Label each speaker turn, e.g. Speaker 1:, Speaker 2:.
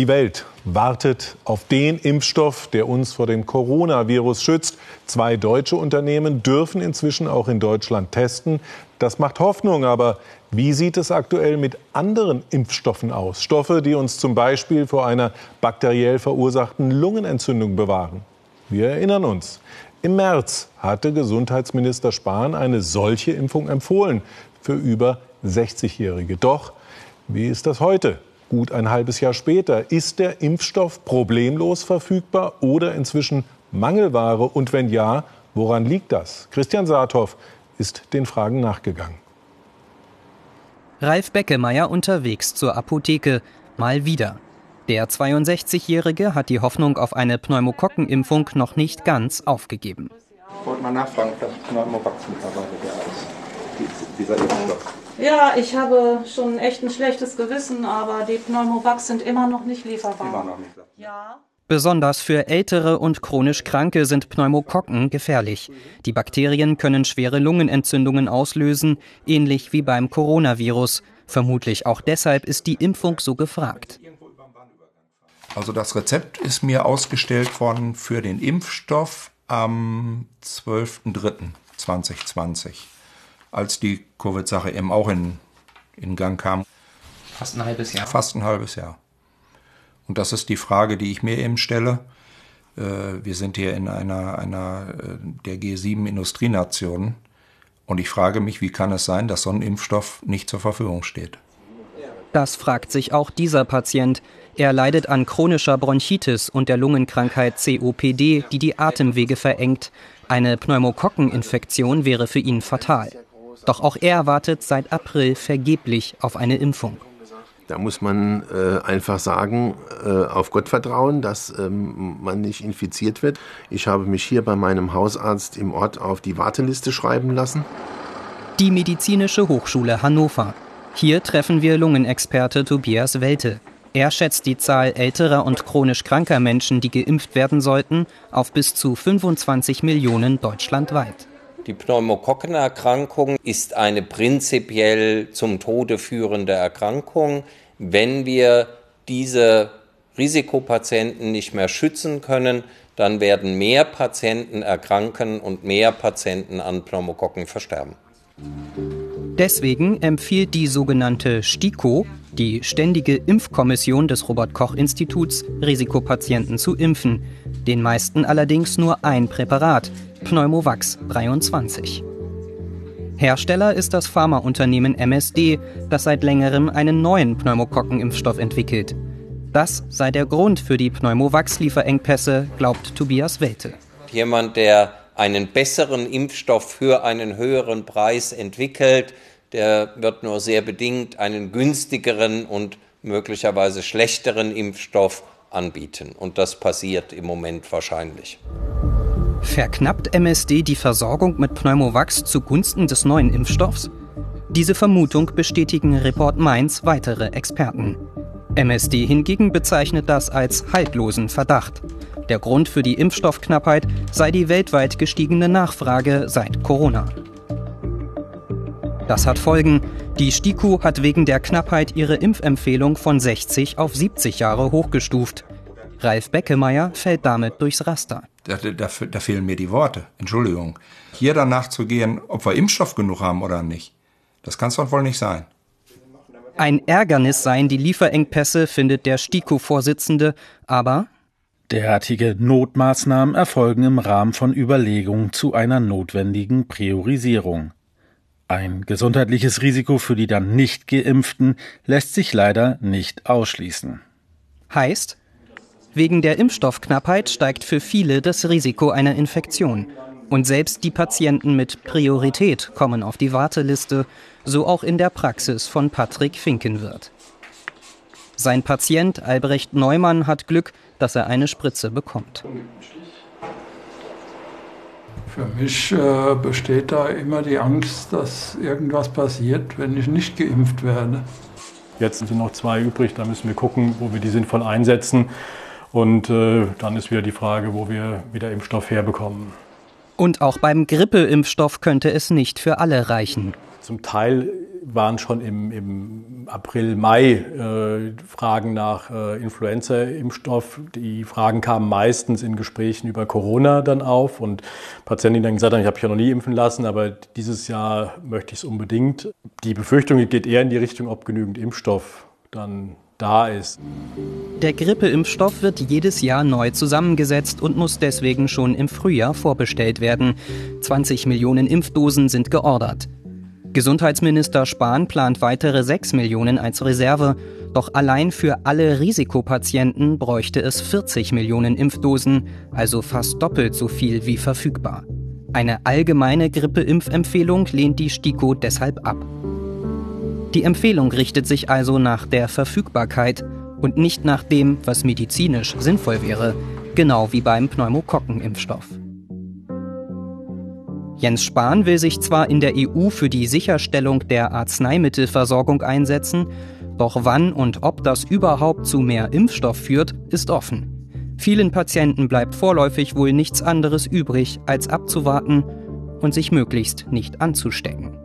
Speaker 1: Die Welt wartet auf den Impfstoff, der uns vor dem Coronavirus schützt. Zwei deutsche Unternehmen dürfen inzwischen auch in Deutschland testen. Das macht Hoffnung, aber wie sieht es aktuell mit anderen Impfstoffen aus? Stoffe, die uns zum Beispiel vor einer bakteriell verursachten Lungenentzündung bewahren. Wir erinnern uns. Im März hatte Gesundheitsminister Spahn eine solche Impfung empfohlen für über 60-Jährige. Doch wie ist das heute? Gut ein halbes Jahr später. Ist der Impfstoff problemlos verfügbar oder inzwischen Mangelware? Und wenn ja, woran liegt das? Christian Saathoff ist den Fragen nachgegangen.
Speaker 2: Ralf Beckemeyer unterwegs zur Apotheke. Mal wieder. Der 62-Jährige hat die Hoffnung auf eine Pneumokokkenimpfung noch nicht ganz aufgegeben.
Speaker 3: Ich wollte mal nachfragen, ob das Pneumovax mittlerweile der ist, dieser Impfstoff.
Speaker 4: Ja, ich habe schon echt ein schlechtes Gewissen, aber die Pneumovax sind immer noch nicht lieferbar. Immer noch nicht.
Speaker 2: Ja. Besonders für ältere und chronisch Kranke sind Pneumokokken gefährlich. Die Bakterien können schwere Lungenentzündungen auslösen, ähnlich wie beim Coronavirus. Vermutlich auch deshalb ist die Impfung so gefragt.
Speaker 3: Also das Rezept ist mir ausgestellt worden für den Impfstoff am 12.03.2020 als die Covid-Sache eben auch in, in Gang kam.
Speaker 2: Fast ein halbes Jahr.
Speaker 3: Fast ein halbes Jahr. Und das ist die Frage, die ich mir eben stelle. Äh, wir sind hier in einer, einer äh, der G7-Industrienationen. Und ich frage mich, wie kann es sein, dass so ein Impfstoff nicht zur Verfügung steht?
Speaker 2: Das fragt sich auch dieser Patient. Er leidet an chronischer Bronchitis und der Lungenkrankheit COPD, die die Atemwege verengt. Eine Pneumokokkeninfektion wäre für ihn fatal. Doch auch er wartet seit April vergeblich auf eine Impfung.
Speaker 5: Da muss man äh, einfach sagen, äh, auf Gott vertrauen, dass ähm, man nicht infiziert wird. Ich habe mich hier bei meinem Hausarzt im Ort auf die Warteliste schreiben lassen.
Speaker 2: Die Medizinische Hochschule Hannover. Hier treffen wir Lungenexperte Tobias Welte. Er schätzt die Zahl älterer und chronisch kranker Menschen, die geimpft werden sollten, auf bis zu 25 Millionen deutschlandweit.
Speaker 6: Die Pneumokokkenerkrankung ist eine prinzipiell zum Tode führende Erkrankung. Wenn wir diese Risikopatienten nicht mehr schützen können, dann werden mehr Patienten erkranken und mehr Patienten an Pneumokokken versterben.
Speaker 2: Deswegen empfiehlt die sogenannte STIKO, die Ständige Impfkommission des Robert Koch Instituts, Risikopatienten zu impfen. Den meisten allerdings nur ein Präparat, Pneumovax 23. Hersteller ist das Pharmaunternehmen MSD, das seit längerem einen neuen Pneumokokkenimpfstoff entwickelt. Das sei der Grund für die Pneumovax-Lieferengpässe, glaubt Tobias Welte.
Speaker 6: Jemand, der einen besseren Impfstoff für einen höheren Preis entwickelt, der wird nur sehr bedingt einen günstigeren und möglicherweise schlechteren Impfstoff anbieten. Und das passiert im Moment wahrscheinlich.
Speaker 2: Verknappt MSD die Versorgung mit Pneumovax zugunsten des neuen Impfstoffs? Diese Vermutung bestätigen Report Mainz weitere Experten. MSD hingegen bezeichnet das als haltlosen Verdacht. Der Grund für die Impfstoffknappheit sei die weltweit gestiegene Nachfrage seit Corona. Das hat Folgen. Die STIKO hat wegen der Knappheit ihre Impfempfehlung von 60 auf 70 Jahre hochgestuft. Ralf Beckemeyer fällt damit durchs Raster.
Speaker 3: Da, da, da, fehlen mir die Worte. Entschuldigung. Hier danach zu gehen, ob wir Impfstoff genug haben oder nicht, das kann es doch wohl nicht sein.
Speaker 2: Ein Ärgernis seien die Lieferengpässe, findet der STIKO-Vorsitzende, aber
Speaker 7: Derartige Notmaßnahmen erfolgen im Rahmen von Überlegungen zu einer notwendigen Priorisierung. Ein gesundheitliches Risiko für die dann nicht geimpften lässt sich leider nicht ausschließen.
Speaker 2: Heißt, Wegen der Impfstoffknappheit steigt für viele das Risiko einer Infektion. Und selbst die Patienten mit Priorität kommen auf die Warteliste, so auch in der Praxis von Patrick Finkenwirt. Sein Patient Albrecht Neumann hat Glück, dass er eine Spritze bekommt.
Speaker 8: Für mich äh, besteht da immer die Angst, dass irgendwas passiert, wenn ich nicht geimpft werde.
Speaker 1: Jetzt sind noch zwei übrig, da müssen wir gucken, wo wir die sinnvoll einsetzen. Und äh, dann ist wieder die Frage, wo wir wieder Impfstoff herbekommen.
Speaker 2: Und auch beim Grippeimpfstoff könnte es nicht für alle reichen.
Speaker 9: Zum Teil waren schon im, im April, Mai äh, Fragen nach äh, Influenza-Impfstoff. Die Fragen kamen meistens in Gesprächen über Corona dann auf und Patienten, dann gesagt haben, ich habe mich ja noch nie impfen lassen, aber dieses Jahr möchte ich es unbedingt. Die Befürchtung geht eher in die Richtung, ob genügend Impfstoff dann da ist.
Speaker 2: Der Grippeimpfstoff wird jedes Jahr neu zusammengesetzt und muss deswegen schon im Frühjahr vorbestellt werden. 20 Millionen Impfdosen sind geordert. Gesundheitsminister Spahn plant weitere 6 Millionen als Reserve. Doch allein für alle Risikopatienten bräuchte es 40 Millionen Impfdosen, also fast doppelt so viel wie verfügbar. Eine allgemeine Grippeimpfempfehlung lehnt die STIKO deshalb ab. Die Empfehlung richtet sich also nach der Verfügbarkeit und nicht nach dem, was medizinisch sinnvoll wäre, genau wie beim Pneumokokkenimpfstoff. Jens Spahn will sich zwar in der EU für die Sicherstellung der Arzneimittelversorgung einsetzen, doch wann und ob das überhaupt zu mehr Impfstoff führt, ist offen. Vielen Patienten bleibt vorläufig wohl nichts anderes übrig, als abzuwarten und sich möglichst nicht anzustecken.